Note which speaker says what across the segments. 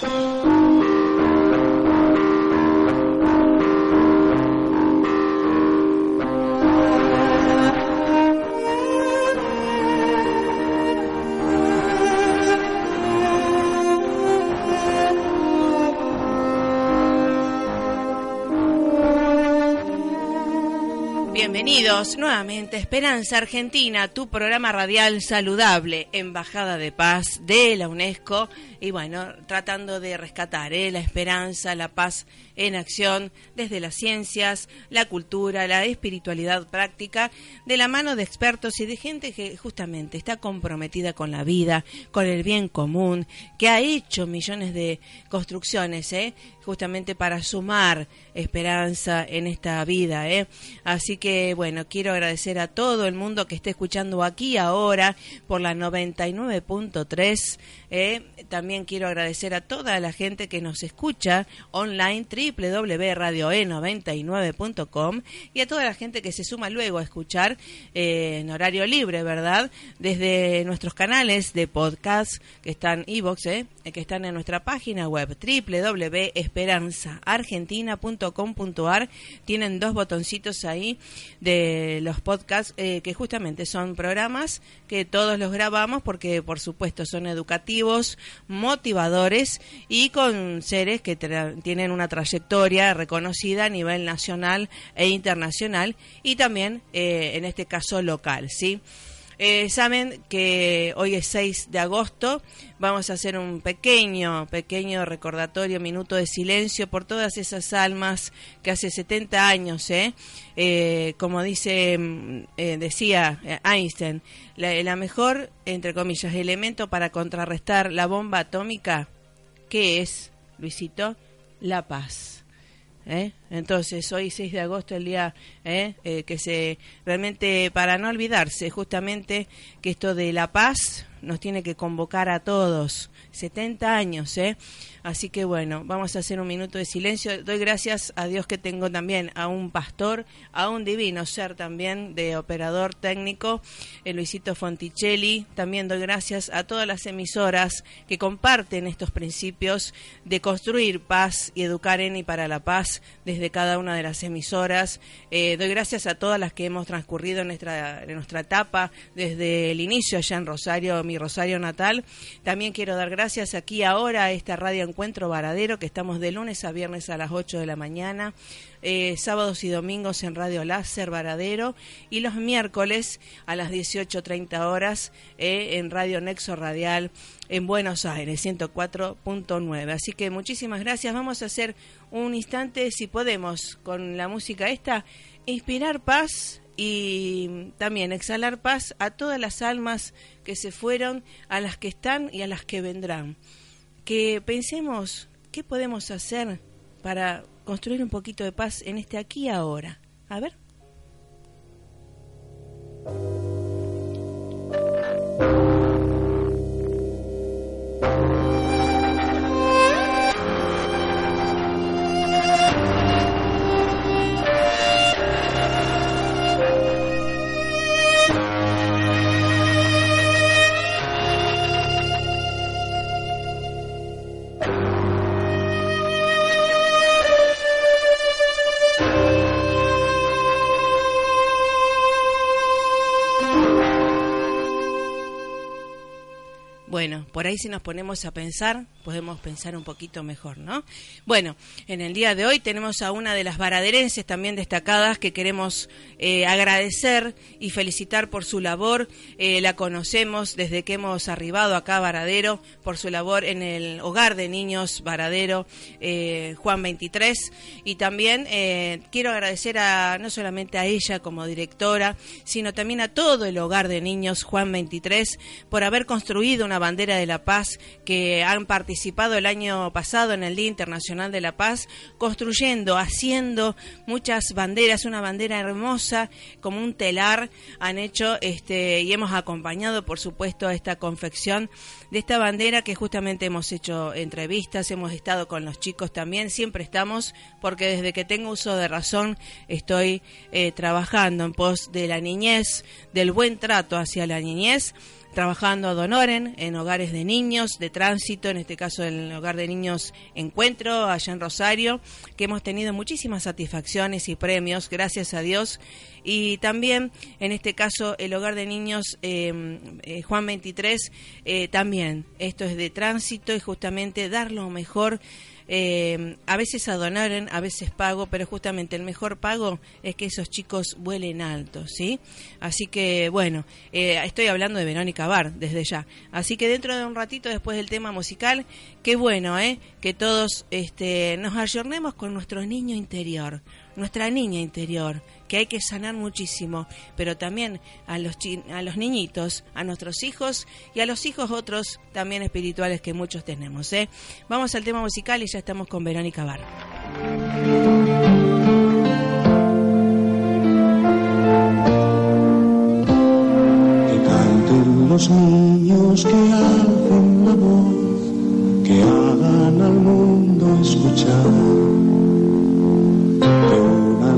Speaker 1: Thank you. Nuevamente Esperanza Argentina, tu programa radial saludable, Embajada de Paz de la UNESCO y bueno, tratando de rescatar ¿eh? la esperanza, la paz en acción desde las ciencias, la cultura, la espiritualidad práctica, de la mano de expertos y de gente que justamente está comprometida con la vida, con el bien común, que ha hecho millones de construcciones, ¿eh? justamente para sumar esperanza en esta vida. ¿eh? Así que bueno, quiero agradecer a todo el mundo que esté escuchando aquí ahora por la 99.3. ¿eh? También quiero agradecer a toda la gente que nos escucha online www.radioe99.com y a toda la gente que se suma luego a escuchar eh, en horario libre, ¿verdad? Desde nuestros canales de podcast que están iVox, eh, que están en nuestra página web www.esperanzaargentina.com.ar. Tienen dos botoncitos ahí de los podcasts eh, que justamente son programas que todos los grabamos porque por supuesto son educativos, motivadores y con seres que tienen una trayectoria reconocida a nivel nacional e internacional y también eh, en este caso local, ¿sí? Eh, saben que hoy es 6 de agosto, vamos a hacer un pequeño, pequeño recordatorio, minuto de silencio por todas esas almas que hace 70 años, ¿eh? eh como dice, mm, eh, decía Einstein, la, la mejor, entre comillas, elemento para contrarrestar la bomba atómica, ¿qué es, Luisito? La paz. ¿Eh? Entonces, hoy 6 de agosto, el día ¿eh? Eh, que se, realmente, para no olvidarse justamente que esto de la paz nos tiene que convocar a todos, 70 años, ¿eh? Así que bueno, vamos a hacer un minuto de silencio. Doy gracias a Dios que tengo también a un pastor, a un divino ser también de operador técnico, el Luisito Fonticelli. También doy gracias a todas las emisoras que comparten estos principios de construir paz y educar en y para la paz desde cada una de las emisoras. Eh, doy gracias a todas las que hemos transcurrido en nuestra, en nuestra etapa desde el inicio allá en Rosario, mi Rosario natal. También quiero dar gracias aquí ahora a esta radio Encuentro Varadero, que estamos de lunes a viernes a las 8 de la mañana, eh, sábados y domingos en Radio Láser Varadero y los miércoles a las 18.30 horas eh, en Radio Nexo Radial en Buenos Aires, 104.9. Así que muchísimas gracias. Vamos a hacer un instante, si podemos, con la música esta, inspirar paz y también exhalar paz a todas las almas que se fueron, a las que están y a las que vendrán que pensemos qué podemos hacer para construir un poquito de paz en este aquí y ahora. A ver. bueno, por ahí si nos ponemos a pensar, podemos pensar un poquito mejor, ¿no? Bueno, en el día de hoy tenemos a una de las varaderenses también destacadas que queremos eh, agradecer y felicitar por su labor. Eh, la conocemos desde que hemos arribado acá a Varadero, por su labor en el Hogar de Niños Varadero eh, Juan 23. Y también quiero agradecer a, no solamente a ella como directora, sino también a todo el Hogar de Niños Juan 23 por haber construido una bandera de la paz que han participado el año pasado en el Día Internacional de la Paz, construyendo, haciendo muchas banderas, una bandera hermosa como un telar han hecho este y hemos acompañado por supuesto a esta confección de esta bandera que justamente hemos hecho entrevistas, hemos estado con los chicos también, siempre estamos porque desde que tengo uso de razón estoy eh, trabajando en pos de la niñez, del buen trato hacia la niñez trabajando a Donoren en hogares de niños de tránsito, en este caso el hogar de niños Encuentro, allá en Rosario, que hemos tenido muchísimas satisfacciones y premios, gracias a Dios. Y también, en este caso, el hogar de niños eh, eh, Juan 23, eh, también, esto es de tránsito y justamente dar lo mejor eh, a veces adonaron, a veces pago, pero justamente el mejor pago es que esos chicos vuelen alto, ¿sí? Así que, bueno, eh, estoy hablando de Verónica Bar desde ya. Así que dentro de un ratito, después del tema musical, qué bueno, ¿eh? Que todos este, nos ayornemos con nuestro niño interior, nuestra niña interior, que hay que sanar muchísimo, pero también a los, a los niñitos, a nuestros hijos y a los hijos otros también espirituales que muchos tenemos. ¿eh? Vamos al tema musical y ya estamos con Verónica Bar.
Speaker 2: Que canten los niños que la voz, que hagan al mundo escuchar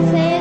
Speaker 3: canto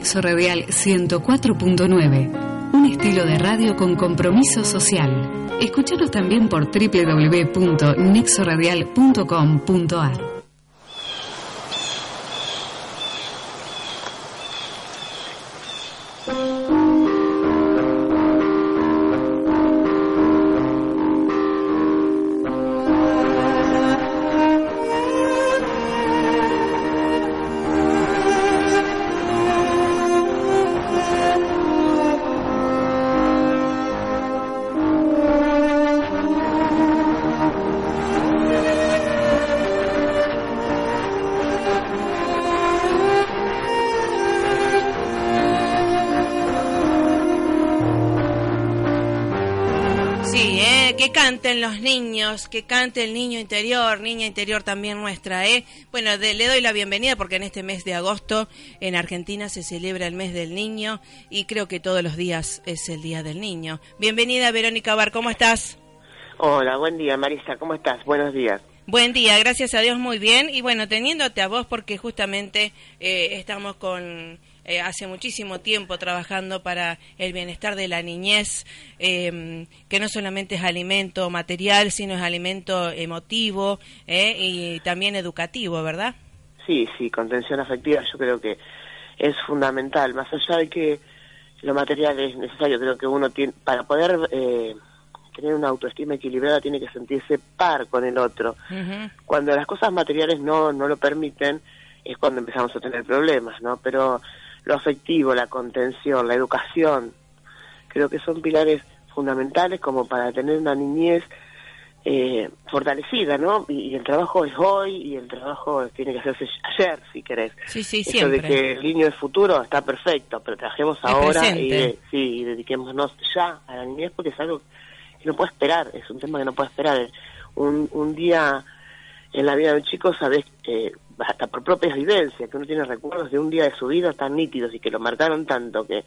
Speaker 4: Nexo Radial 104.9. Un estilo de radio con compromiso social. Escúchanos también por www.nexoradial.com.ar.
Speaker 1: canten los niños, que cante el niño interior, niña interior también nuestra, ¿eh? Bueno, de- le doy la bienvenida porque en este mes de agosto en Argentina se celebra el mes del niño y creo que todos los días es el día del niño. Bienvenida Verónica Bar, ¿cómo estás?
Speaker 5: Hola, buen día Marisa, ¿cómo estás? Buenos días.
Speaker 1: Buen día, gracias a Dios muy bien y bueno, teniéndote a vos porque justamente eh, estamos con eh, hace muchísimo tiempo trabajando para el bienestar de la niñez, eh, que no solamente es alimento material, sino es alimento emotivo eh, y también educativo, ¿verdad?
Speaker 5: Sí, sí, contención afectiva yo creo que es fundamental, más allá de que lo material es necesario, creo que uno tiene, para poder eh, tener una autoestima equilibrada tiene que sentirse par con el otro. Cuando las cosas materiales no, no lo permiten es cuando empezamos a tener problemas, ¿no? Pero lo afectivo, la contención, la educación, creo que son pilares fundamentales como para tener una niñez eh, fortalecida, ¿no? Y, y el trabajo es hoy y el trabajo tiene que hacerse ayer, si querés.
Speaker 1: Sí, sí,
Speaker 5: Eso
Speaker 1: siempre.
Speaker 5: de que el niño es futuro está perfecto, pero trabajemos ahora y, de- sí, y dediquémonos ya a la niñez porque es algo que no puede esperar, es un tema que no puede esperar. Un, un día en la vida de un chico, sabes, eh, hasta por propias vivencias, que uno tiene recuerdos de un día de su vida tan nítidos y que lo marcaron tanto que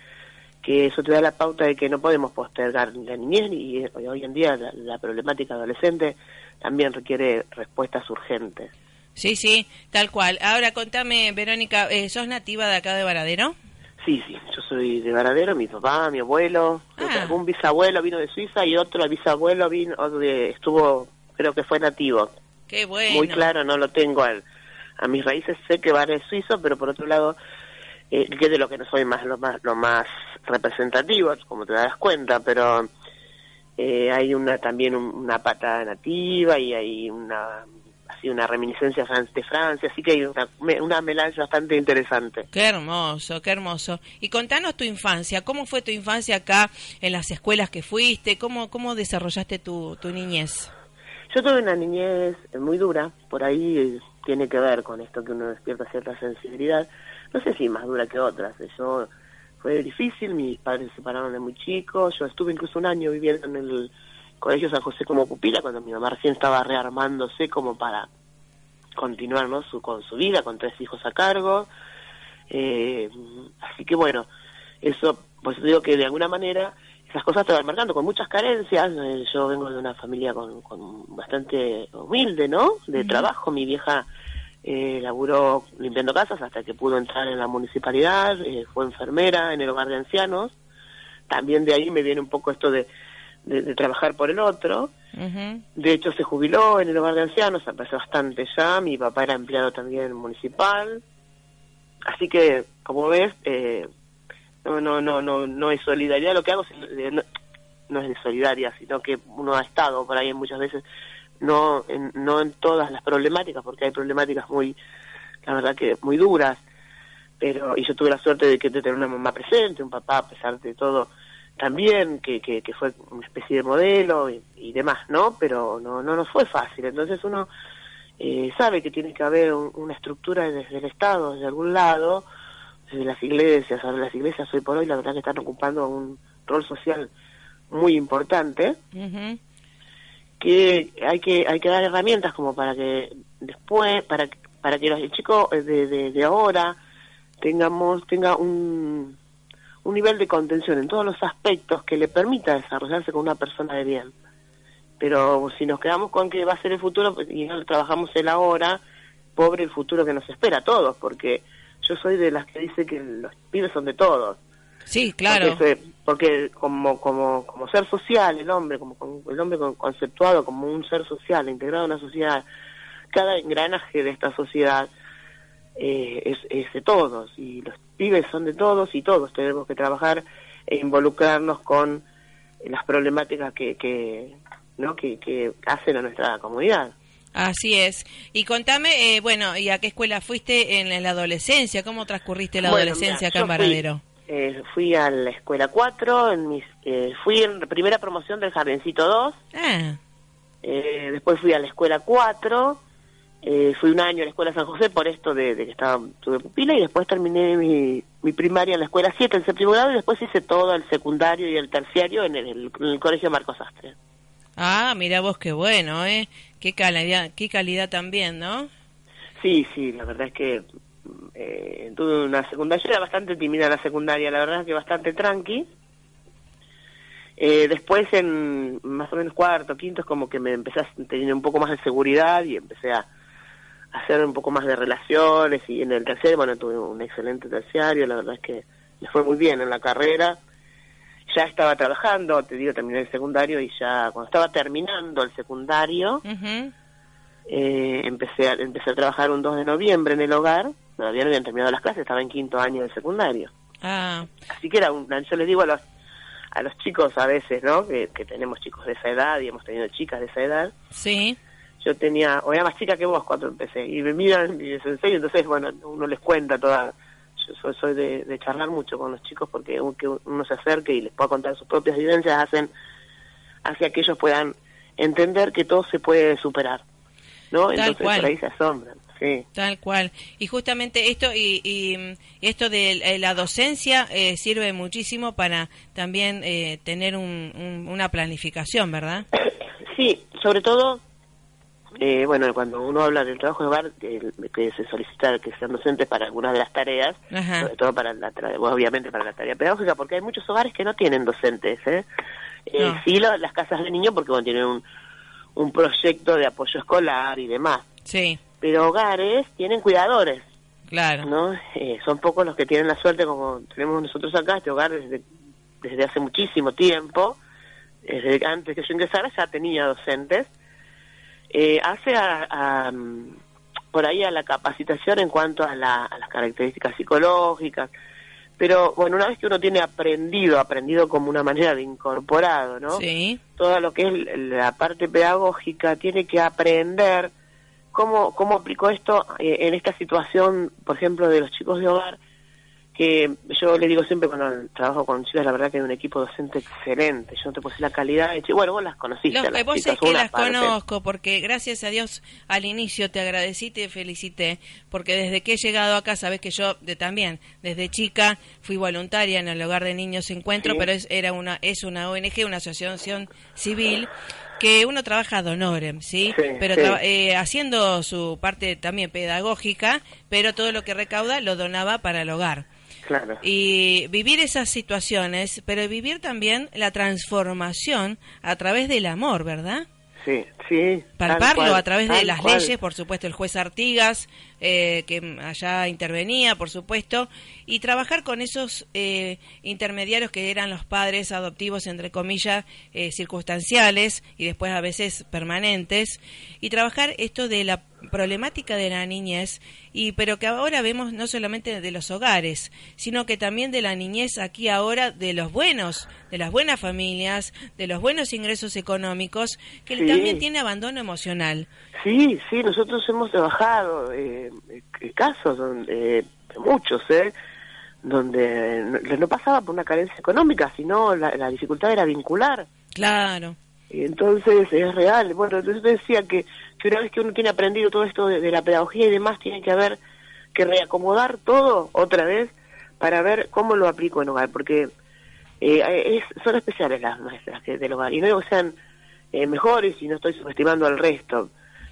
Speaker 5: que eso te da la pauta de que no podemos postergar la niñez y, hoy en día la, la problemática adolescente también requiere respuestas urgentes.
Speaker 1: Sí, sí, tal cual. Ahora contame, Verónica, eh, ¿sos nativa de acá de Varadero?
Speaker 5: Sí, sí, yo soy de Varadero, mi papá, mi abuelo,
Speaker 1: Ah.
Speaker 5: algún bisabuelo vino de Suiza y otro bisabuelo vino de, estuvo, creo que fue nativo.
Speaker 1: Qué bueno.
Speaker 5: Muy claro, no lo tengo al, a mis raíces, sé que va es suizo, pero por otro lado, eh, que de lo que no soy más lo más lo más representativo, como te das cuenta, pero eh, hay una también un- una pata nativa y hay una así una reminiscencia de Francia, así que hay una, una melange bastante interesante.
Speaker 1: Qué hermoso, qué hermoso. Y contanos tu infancia, ¿cómo fue tu infancia acá en las escuelas que fuiste? ¿Cómo, cómo desarrollaste tu, tu niñez?
Speaker 5: Yo tuve una niñez muy dura, por ahí eh, tiene que ver con esto que uno despierta cierta sensibilidad, no sé si más dura que otras, eh, yo fue difícil, mis padres se separaron de muy chicos, yo estuve incluso un año viviendo en el Colegio San José como pupila cuando mi mamá recién estaba rearmándose como para continuar ¿no? su, con su vida, con tres hijos a cargo, eh, así que bueno, eso, pues digo que de alguna manera esas cosas te van marcando con muchas carencias. eh, yo vengo de una familia con, con bastante humilde, ¿no? De trabajo. Mi vieja eh, laburó limpiando casas hasta que pudo entrar en la municipalidad, eh, fue enfermera en el hogar de ancianos. También de ahí me viene un poco esto de, de, de trabajar por el otro.
Speaker 1: Ujú.
Speaker 5: De hecho, se jubiló en el hogar de ancianos, hace bastante ya. Mi papá era empleado también municipal. Así que, como ves, eh, no, no, no, no, no es solidaridad. Lo que hago es, eh, no, es de solidaria, sino que uno ha estado por ahí muchas veces, no en, no en todas las problemáticas, porque hay problemáticas muy, la verdad que muy duras. Pero, y yo tuve la suerte de que de tener una mamá presente, un papá a pesar de todo también, que, que, que fue una especie de modelo y, y demás, ¿no? Pero no, no nos fue fácil. Entonces uno eh, sabe que tiene que haber un- una estructura desde el Estado, desde algún lado, desde las iglesias. Ahora las iglesias hoy por hoy la verdad que están ocupando un rol social muy importante que hay que hay que dar herramientas como para que después para que- para que los el chico de, de, de ahora tengamos tenga un un nivel de contención en todos los aspectos que le permita desarrollarse con una persona de bien pero si nos quedamos con que va a ser el futuro y no trabajamos el ahora pobre el futuro que nos espera a todos porque yo soy de las que dice que los pibes son de todos.
Speaker 1: Sí, claro.
Speaker 5: Porque, como, como, como ser social, el hombre, como, como el hombre con- conceptuado como un ser social, integrado en una sociedad, cada engranaje de esta sociedad eh, es, es de todos y los pibes son de todos y todos tenemos que trabajar e involucrarnos con las problemáticas que, que, ¿no? que, que hacen a nuestra comunidad.
Speaker 1: Así es. Y contame, eh, bueno, ¿y a qué escuela fuiste en la adolescencia? ¿Cómo transcurriste la
Speaker 5: Bueno,
Speaker 1: adolescencia
Speaker 5: mira,
Speaker 1: acá en
Speaker 5: yo fui-
Speaker 1: Varadero?
Speaker 5: Eh, fui a la escuela 4, en mis, eh, fui en primera promoción del Jardincito 2,
Speaker 1: Ah,
Speaker 5: eh, después fui a la escuela 4, eh, fui un año a la escuela San José por esto de, de que estaba tuve pupila y después terminé mi, mi primaria en la escuela 7, el séptimo grado, y después hice todo el secundario y el terciario en el, en el colegio Marcos Astre.
Speaker 1: Ah, mira vos qué bueno, ¿eh? Qué calidad, qué calidad también, ¿no?
Speaker 5: Sí, sí, la verdad es que eh, tuve una secundaria, era bastante tímida la secundaria, la verdad es que bastante tranqui. Eh, después en más o menos cuarto, quinto, es como que me empecé a tener un poco más de seguridad y empecé a, a hacer un poco más de relaciones y en el terciario, bueno, tuve un excelente terciario, la verdad es que me fue muy bien en la carrera. Ya estaba trabajando, te digo, terminé el secundario y ya cuando estaba terminando el secundario, eh, empecé, a, empecé a trabajar un 2 de noviembre en el hogar, todavía no habían terminado las clases, estaba en quinto año del secundario.
Speaker 1: Ah,
Speaker 5: Así que era un, yo les digo a los, a los chicos a veces, ¿no? Que, que tenemos chicos de esa edad y hemos tenido chicas de esa edad.
Speaker 1: sí.
Speaker 5: Yo tenía, o era más chica que vos cuando empecé, y me miran y les enseño, entonces, bueno, uno les cuenta toda. Yo soy, soy de, de charlar mucho con los chicos porque que uno se acerque y les pueda contar sus propias vivencias hacen hacia que ellos puedan entender que todo se puede superar, ¿no?
Speaker 1: Tal
Speaker 5: Entonces
Speaker 1: cual.
Speaker 5: por ahí se asombran, sí.
Speaker 1: Tal cual. Y justamente esto y, y, mm, esto de eh, la docencia eh, sirve muchísimo para también eh, tener un- un- una planificación, ¿verdad?
Speaker 5: Sí, sobre todo, eh, bueno, cuando uno habla del trabajo de hogar, que, que se solicita que sean docentes para algunas de las tareas,
Speaker 1: Ajá.
Speaker 5: sobre todo para la tra- obviamente para la tarea pedagógica, porque hay muchos hogares que no tienen docentes, ¿eh? Eh,
Speaker 1: No.
Speaker 5: Sí, lo- las casas de niños, porque bueno, tienen un, un proyecto de apoyo escolar y demás,
Speaker 1: Sí,
Speaker 5: pero hogares tienen cuidadores,
Speaker 1: claro.
Speaker 5: ¿no? Eh, son pocos los que tienen la suerte, como tenemos nosotros acá, este hogar desde, desde hace muchísimo tiempo, desde antes que yo ingresara ya tenía docentes, eh, hace a, a, mm, por ahí a la capacitación en cuanto a, la- a las características psicológicas, pero bueno, una vez que uno tiene aprendido, aprendido como una manera de incorporado, ¿no?
Speaker 1: Sí,
Speaker 5: Todo lo que es la parte pedagógica, tiene que aprender cómo, cómo aplicó esto eh, en esta situación, por ejemplo, de los chicos de hogar, que yo le digo siempre cuando trabajo con chicas, la verdad que hay un equipo docente excelente, yo no te decir la calidad, bueno, vos las conociste.
Speaker 1: Los-
Speaker 5: las
Speaker 1: vos
Speaker 5: chicas,
Speaker 1: es que las
Speaker 5: parte.
Speaker 1: conozco porque gracias a Dios al inicio te agradecí, te felicité, porque desde que he llegado acá, sabes que yo de, también, desde chica, fui voluntaria en el Hogar de Niños Encuentro,
Speaker 5: Sí.
Speaker 1: pero es, era una, es una ONG, una asociación civil, que uno trabaja ad honorem, ¿sí?
Speaker 5: Sí,
Speaker 1: pero
Speaker 5: sí.
Speaker 1: eh, haciendo su parte también pedagógica, pero todo lo que recauda lo donaba para el hogar.
Speaker 5: Claro.
Speaker 1: Y vivir esas situaciones, pero vivir también la transformación a través del amor, ¿verdad?
Speaker 5: Sí, sí.
Speaker 1: Palparlo
Speaker 5: cual,
Speaker 1: a través de las
Speaker 5: cual.
Speaker 1: leyes, por supuesto, el juez Artigas, eh, que allá intervenía, por supuesto, y trabajar con esos eh, intermediarios que eran los padres adoptivos, entre comillas, eh, circunstanciales y después a veces permanentes, y trabajar esto de la problemática de la niñez, y pero que ahora vemos no solamente de los hogares, sino que también de la niñez aquí ahora de los buenos, de las buenas familias, de los buenos ingresos económicos, que
Speaker 5: Sí.
Speaker 1: también tiene abandono emocional.
Speaker 5: Sí, sí, nosotros hemos trabajado eh, eh, casos donde, eh, muchos, ¿eh? donde no, no pasaba por una carencia económica, sino la, la dificultad era vincular.
Speaker 1: Claro,
Speaker 5: entonces es real. Bueno, entonces decía que, que una vez que uno tiene aprendido todo esto de, la pedagogía y demás, tiene que haber que reacomodar todo otra vez para ver cómo lo aplico en hogar, porque eh, son especiales las maestras del hogar. Y no digo que sean eh, mejores y no estoy subestimando al resto,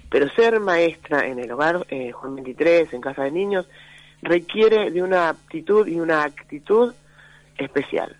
Speaker 5: pero ser maestra en el hogar, eh, Juan 23, en casa de niños, requiere de una aptitud y una actitud especial.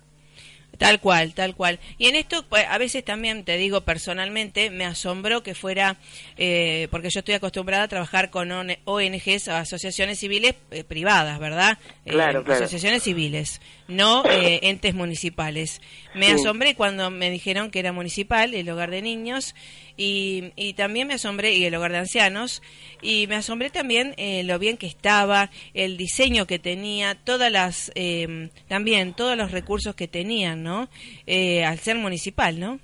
Speaker 1: Tal cual, tal cual. Y en esto, pues, a veces también, te digo personalmente, me asombró que fuera, eh, porque yo estoy acostumbrada a trabajar con ONGs, asociaciones civiles eh, privadas, ¿verdad?
Speaker 5: Eh, claro,
Speaker 1: Asociaciones civiles, no entes municipales. Me asombré cuando me dijeron que era municipal, el hogar de niños, y, y también me asombré, y el hogar de ancianos, y me asombré también eh, lo bien que estaba, el diseño que tenía, todas las, eh, también todos los recursos que tenían, ¿no? Eh, al ser municipal, ¿no?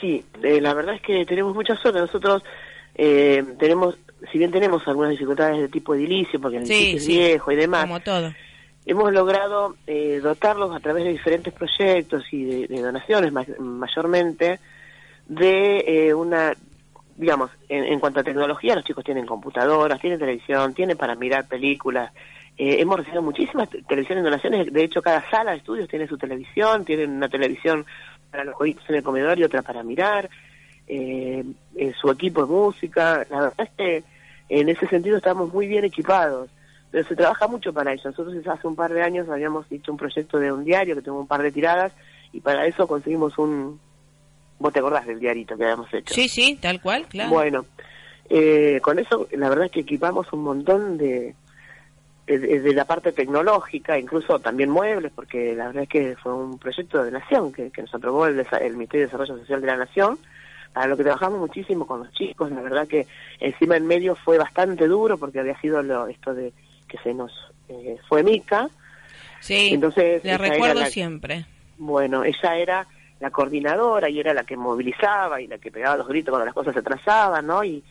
Speaker 5: Sí, la verdad es que tenemos mucha suerte. Nosotros tenemos, si bien tenemos algunas dificultades de tipo edilicio, porque el edificio es viejo y demás,
Speaker 1: como todo.
Speaker 5: Hemos logrado dotarlos a través de diferentes proyectos y de, donaciones mayormente de una digamos, en, cuanto a tecnología, los chicos tienen computadoras, tienen televisión, tienen para mirar películas. Eh, hemos recibido muchísimas televisiones donaciones, de hecho cada sala de estudios tiene su televisión, tienen una televisión para los jueguitos en el comedor y otra para mirar, eh, eh, su equipo de música, la verdad es que en ese sentido estamos muy bien equipados, pero se trabaja mucho para eso. Nosotros hace un par de años habíamos hecho un proyecto de un diario que tengo un par de tiradas y para eso conseguimos un, Vos te acordás del diarito que habíamos hecho.
Speaker 1: Sí, sí, tal cual, claro.
Speaker 5: Bueno, eh, con eso la verdad es que equipamos un montón de, de, la parte tecnológica, incluso también muebles, porque la verdad es que fue un proyecto de nación que, nos aprobó el, el Ministerio de Desarrollo Social de la Nación, para lo que trabajamos muchísimo con los chicos, la verdad que encima en medio fue bastante duro porque había sido lo, esto de que se nos eh, fue Mica.
Speaker 1: Sí, Entonces, le recuerdo siempre.
Speaker 5: Bueno, ella era la coordinadora y era la que movilizaba y la que pegaba los gritos cuando las cosas se atrasaban, ¿no? Y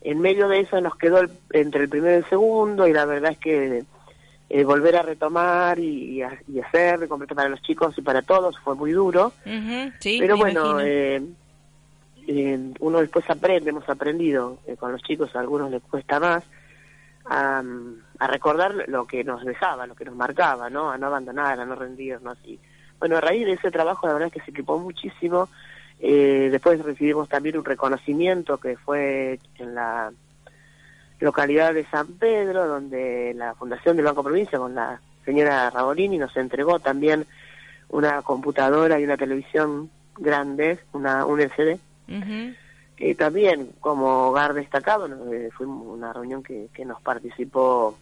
Speaker 5: en medio de eso nos quedó entre el primero y el segundo y la verdad es que eh, volver a retomar y, y, hacer de completo para los chicos y para todos fue muy duro.
Speaker 1: sí,
Speaker 5: Pero bueno, eh, eh, uno después aprende, hemos aprendido con los chicos, a algunos les cuesta más, a, a, recordar lo que nos dejaba, lo que nos marcaba, ¿no? A no abandonar, a no rendirnos y bueno, a raíz de ese trabajo la verdad es que se equipó muchísimo. Eh, después recibimos también un reconocimiento que fue en la localidad de San Pedro, donde la Fundación del Banco Provincia con la señora Rabolini nos entregó también una computadora y una televisión grande, una un LCD. que también como hogar destacado, eh, fue una reunión que, que nos participó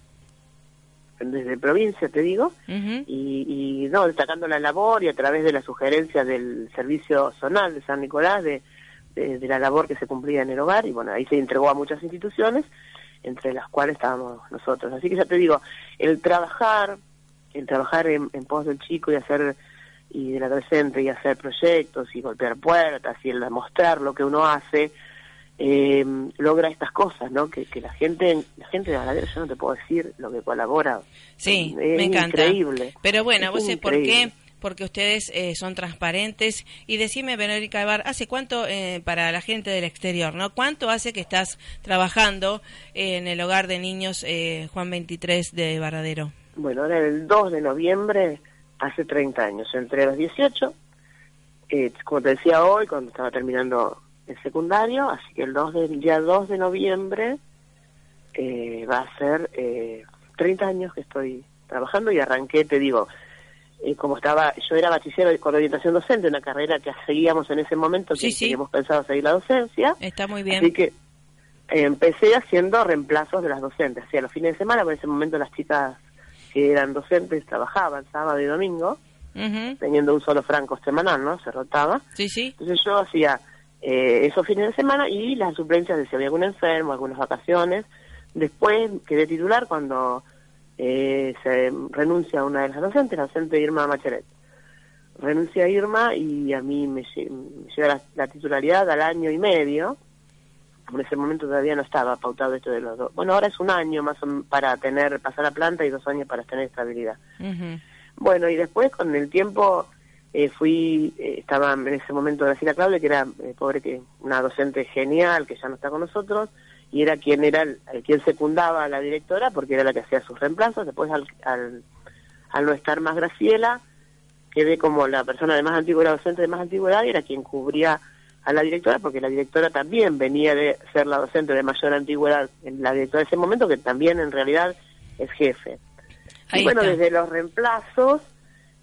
Speaker 5: desde provincia, te digo, y, y, no, destacando la labor y a través de la sugerencia del servicio zonal de San Nicolás de, de, la labor que se cumplía en el hogar, y bueno, ahí se entregó a muchas instituciones, entre las cuales estábamos nosotros. Así que ya te digo, el trabajar, el trabajar en, en pos del chico y hacer y del adolescente y hacer proyectos y golpear puertas y el mostrar lo que uno hace, eh, logra estas cosas, ¿no? Que, que la gente, la gente de Varadero, yo no te puedo decir lo que colabora.
Speaker 1: Sí, me encanta. Increíble. Pero bueno, vos sé por qué porque ustedes eh, son transparentes. Y decime, Verónica Ibar, ¿hace cuánto eh, para la gente del exterior, no? ¿Cuánto hace que estás trabajando en el hogar de niños eh, Juan 23 de Varadero?
Speaker 5: Bueno, ahora el 2 de noviembre, hace 30 años, entre los 18, como te decía hoy, cuando estaba terminando el secundario, así que el, 2 de, día 2 de noviembre eh, va a ser eh, 30 años que estoy trabajando y arranqué, te digo, eh, como estaba, yo era bachiller con orientación docente, una carrera que seguíamos en ese momento, que
Speaker 1: sí,
Speaker 5: pensado seguir la docencia.
Speaker 1: Está muy bien.
Speaker 5: Así que empecé haciendo reemplazos de las docentes, hacía los fines de semana, por ese momento las chicas que eran docentes trabajaban sábado y domingo, teniendo un solo franco semanal, ¿no? Se rotaba.
Speaker 1: Sí, sí.
Speaker 5: Entonces yo hacía eh, esos fines de semana y las suplencias de si había algún enfermo, algunas vacaciones. Después quedé titular cuando eh, se renuncia a una de las docentes, la docente Irma Macheret. Renuncia a Irma y a mí me, llega la, titularidad al año y medio. En ese momento todavía no estaba pautado esto de los dos. Bueno, ahora es un año más para tener, pasar la planta y dos años para tener estabilidad. Bueno, y después con el tiempo eh, fui, eh, estaba en ese momento Graciela Claudia, que era, eh, pobre, que una docente genial, que ya no está con nosotros, y era quien era el, quien secundaba a la directora, porque era la que hacía sus reemplazos. Después, al, al, no estar más Graciela, quedé como la persona de más antigüedad, docente de más antigüedad, y era quien cubría a la directora, porque la directora también venía de ser la docente de mayor antigüedad, en la directora de ese momento, que también en realidad es jefe. y bueno, desde los reemplazos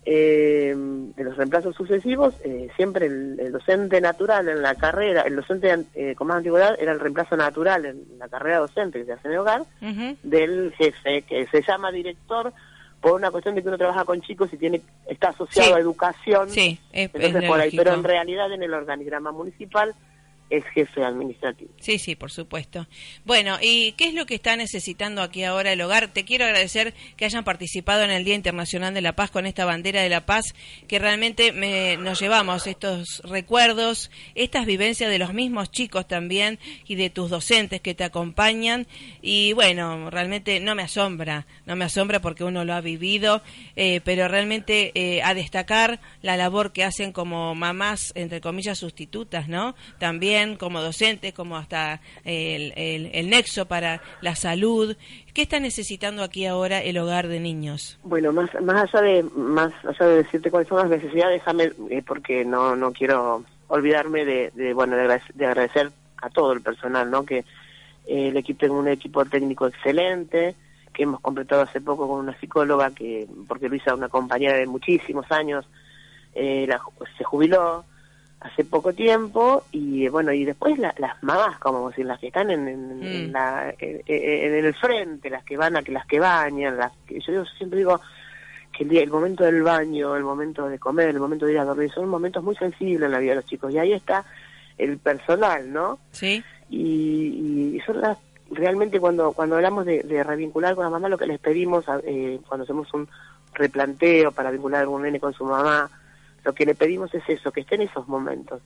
Speaker 5: eh, en los reemplazos sucesivos, eh, siempre el, el docente natural en la carrera, el docente eh, con más antigüedad era el reemplazo natural en la carrera docente que se hace en el hogar del jefe, que se llama director por una cuestión de que uno trabaja con chicos y tiene está asociado
Speaker 1: Sí.
Speaker 5: a educación.
Speaker 1: Sí, es,
Speaker 5: Entonces
Speaker 1: es
Speaker 5: por ahí, pero en realidad en el organigrama municipal es jefe administrativo.
Speaker 1: Sí, sí, por supuesto. Bueno, ¿y qué es lo que está necesitando aquí ahora el hogar? Te quiero agradecer que hayan participado en el Día Internacional de la Paz con esta bandera de la paz, que realmente me, nos llevamos estos recuerdos, estas vivencias de los mismos chicos también y de tus docentes que te acompañan. Y bueno, realmente no me asombra, no me asombra porque uno lo ha vivido, eh, pero realmente eh, a destacar la labor que hacen como mamás, entre comillas, sustitutas, ¿no? También como docentes, como hasta el, el- el nexo para la salud. ¿Qué está necesitando aquí ahora el hogar de niños?
Speaker 5: Bueno, más más allá de más allá de decirte cuáles son las necesidades, déjame eh, porque no no quiero olvidarme de, bueno de agradecer, de agradecer a todo el personal, ¿no? Que eh, el equipo tengo un equipo técnico excelente que hemos completado hace poco con una psicóloga que porque Luisa una compañera de muchísimos años eh, la se jubiló hace poco tiempo y eh, bueno y después la- las mamás como decir las que están en, en,
Speaker 1: Mm.
Speaker 5: en la, en- en- el frente las que van a que las que bañan las que yo digo- siempre digo que el, día- el momento del baño el momento de comer el momento de ir a dormir son momentos muy sensibles en la vida de los chicos y ahí está el personal no
Speaker 1: ¿Sí?
Speaker 5: y, y son las realmente cuando cuando hablamos de, de revincular con la mamá lo que les pedimos eh, cuando hacemos un replanteo para vincular a algún nene con su mamá lo que le pedimos es eso que esté en esos momentos.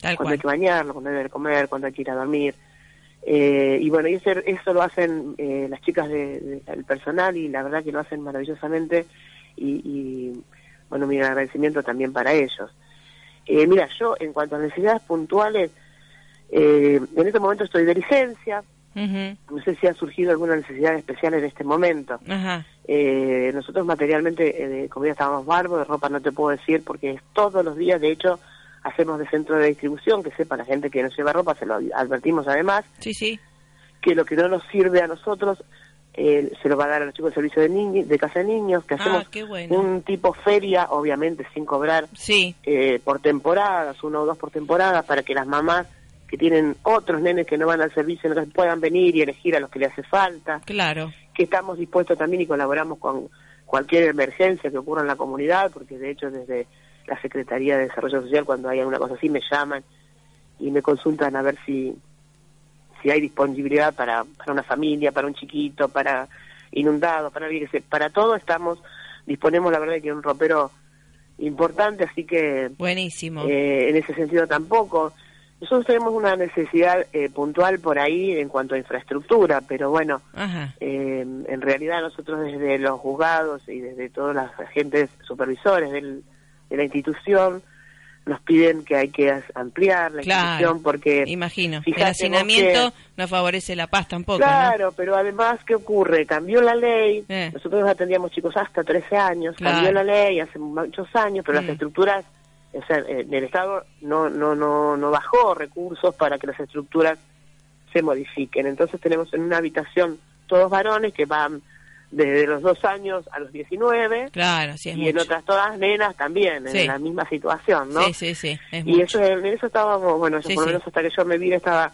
Speaker 1: Tal
Speaker 5: cuando hay que bañarlo cuando hay que comer cuando hay que ir a dormir. Eh, y bueno y ese- eso lo hacen eh, las chicas de- de- del personal y la verdad que lo hacen maravillosamente. Y, y, bueno mi agradecimiento también para ellos. Eh, mira yo en cuanto a necesidades puntuales eh, en este momento estoy de licencia. No sé si ha surgido alguna necesidad especial en este momento.
Speaker 1: Ajá.
Speaker 5: Eh, nosotros materialmente eh, de comida estábamos barbos, de ropa no te puedo decir porque es todos los días, de hecho, hacemos de centro de distribución, que sepa la gente que no lleva ropa, se lo advertimos además,
Speaker 1: Sí, sí.
Speaker 5: que lo que no nos sirve a nosotros eh, se lo va a dar a los chicos del servicio de, niños, de casa de niños, que
Speaker 1: Ah,
Speaker 5: hacemos
Speaker 1: bueno.
Speaker 5: un tipo feria, obviamente sin cobrar
Speaker 1: Sí,
Speaker 5: eh, por temporadas, uno o dos por temporada, para que las mamás que tienen otros nenes que no van al servicio no puedan venir y elegir a los que les hace falta,
Speaker 1: claro.
Speaker 5: Que estamos dispuestos también y colaboramos con cualquier emergencia que ocurra en la comunidad, porque de hecho desde la Secretaría de Desarrollo Social cuando hay alguna cosa así me llaman y me consultan a ver si si hay disponibilidad para, para una familia, para un chiquito, para inundado, para para todo estamos disponemos la verdad que un ropero importante, así que
Speaker 1: Buenísimo.
Speaker 5: eh, en ese sentido tampoco. Nosotros tenemos una necesidad eh, puntual por ahí en cuanto a infraestructura, pero bueno, eh, en realidad nosotros desde los juzgados y desde todos los agentes supervisores del- de la institución nos piden que hay que ampliar la
Speaker 1: Claro.
Speaker 5: institución porque
Speaker 1: Imagino. El hacinamiento no favorece la paz tampoco,
Speaker 5: Claro, pero además, ¿qué ocurre? Cambió la ley,
Speaker 1: Eh.
Speaker 5: nosotros atendíamos chicos hasta 13 años,
Speaker 1: Claro.
Speaker 5: cambió la ley hace muchos años, pero
Speaker 1: Mm.
Speaker 5: las estructuras, o sea, eh, el Estado no, no, no, no bajó recursos para que las estructuras se modifiquen. Entonces tenemos en una habitación todos varones que van desde los dos años a los 19
Speaker 1: ¿no? Claro, sí, es
Speaker 5: y en otras todas nenas también,
Speaker 1: Sí.
Speaker 5: en la misma situación, ¿no?
Speaker 1: Sí, sí, sí, es
Speaker 5: y
Speaker 1: mucho.
Speaker 5: eso, en eso estábamos, bueno,
Speaker 1: Sí,
Speaker 5: por lo menos hasta que yo me vine estábamos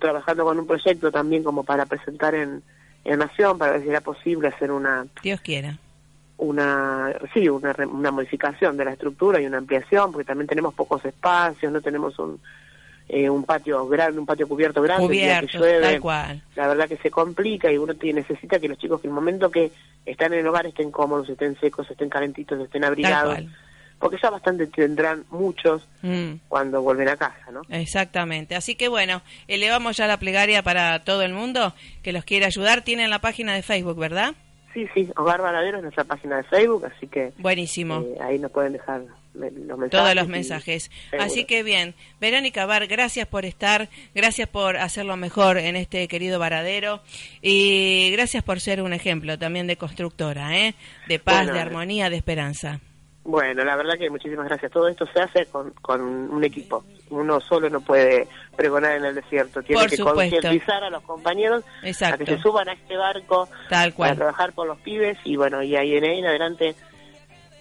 Speaker 5: trabajando con un proyecto también como para presentar en, en Nación, para ver si era posible hacer una,
Speaker 1: Dios quiera.
Speaker 5: Una sí, una, una modificación de la estructura y una ampliación, porque también tenemos pocos espacios, no tenemos un, eh, un patio grande, un patio cubierto grande, día que
Speaker 1: Cubierto,
Speaker 5: llueve,
Speaker 1: tal cual.
Speaker 5: la verdad que se complica y uno tiene- necesita que los chicos que el momento que están en el hogar estén cómodos, estén secos, estén calentitos, estén abrigados, porque ya bastante tendrán muchos
Speaker 1: Mm.
Speaker 5: cuando vuelven a casa, ¿no?
Speaker 1: Exactamente. Así que bueno, elevamos ya la plegaria para todo el mundo que los quiere ayudar. Tienen la página de Facebook, ¿verdad?
Speaker 5: Sí, sí, Hogar Varadero es nuestra página de Facebook, así que
Speaker 1: Buenísimo.
Speaker 5: eh, ahí nos pueden dejar me- los mensajes.
Speaker 1: Todos los mensajes. Así que bien, Verónica Bar, gracias por estar, gracias por hacerlo mejor en este querido varadero y gracias por ser un ejemplo también de constructora, ¿eh? de paz,
Speaker 5: Bueno,
Speaker 1: de armonía, de esperanza.
Speaker 5: Bueno, la verdad que muchísimas gracias. Todo esto se hace con, con un equipo. Uno solo no puede pregonar en el desierto. Tiene
Speaker 1: Por
Speaker 5: que concientizar a los compañeros
Speaker 1: Exacto.
Speaker 5: a que se suban a este barco
Speaker 1: Tal
Speaker 5: para
Speaker 1: cual.
Speaker 5: trabajar por los pibes y bueno, y ahí en ahí en adelante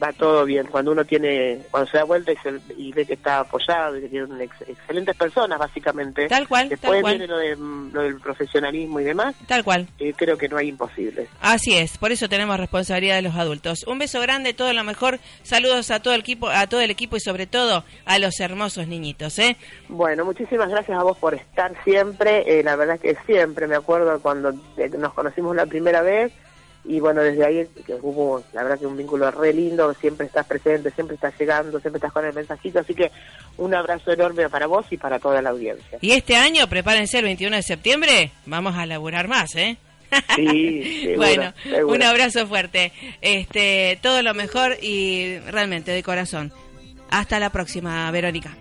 Speaker 5: va todo bien. Cuando uno tiene, cuando se da vuelta y, se- y ve que está apoyado y que tiene ex- excelentes personas, básicamente.
Speaker 1: Tal cual,
Speaker 5: Después
Speaker 1: tal cual.
Speaker 5: viene lo, de, lo del profesionalismo y demás.
Speaker 1: Tal cual.
Speaker 5: eh, creo que no hay imposibles.
Speaker 1: Así es, por eso tenemos responsabilidad de los adultos. Un beso grande, todo lo mejor. Saludos a todo el equipo, a todo el equipo y sobre todo a los hermosos niñitos, ¿eh?
Speaker 5: Bueno, muchísimas gracias a vos por estar siempre. Eh, la verdad que siempre me acuerdo cuando eh, nos conocimos la primera vez y bueno, desde ahí que hubo, la verdad que un vínculo re lindo, siempre estás presente, siempre estás llegando, siempre estás con el mensajito, así que un abrazo enorme para vos y para toda la audiencia.
Speaker 1: Y este año, prepárense el 21 de septiembre, vamos a laburar más, ¿eh?
Speaker 5: Sí, seguro,
Speaker 1: bueno,
Speaker 5: seguro.
Speaker 1: un abrazo fuerte. Este, todo lo mejor y realmente de corazón. Hasta la próxima, Verónica.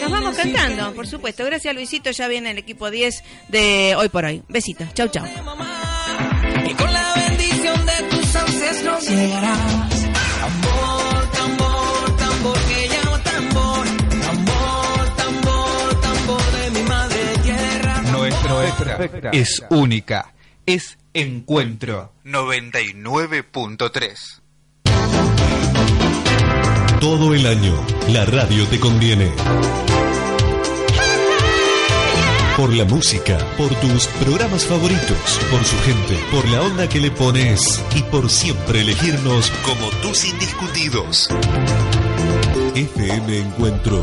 Speaker 1: Nos vamos cantando, por supuesto. Gracias, Luisito. Ya viene el equipo 10 de hoy por hoy. Besitos. Chau, chau.
Speaker 6: Y con la bendición de tus ancestros llegarás. Tambor, tambor, tambor que llama tambor, tambor, tambor, tambor de mi madre tierra.
Speaker 7: Nuestra es única. Es Encuentro 99.3.
Speaker 8: Todo el año, la radio te conviene. Por la música, por tus programas favoritos, por su gente, por la onda que le pones y por siempre elegirnos como tus indiscutidos. FM Encuentro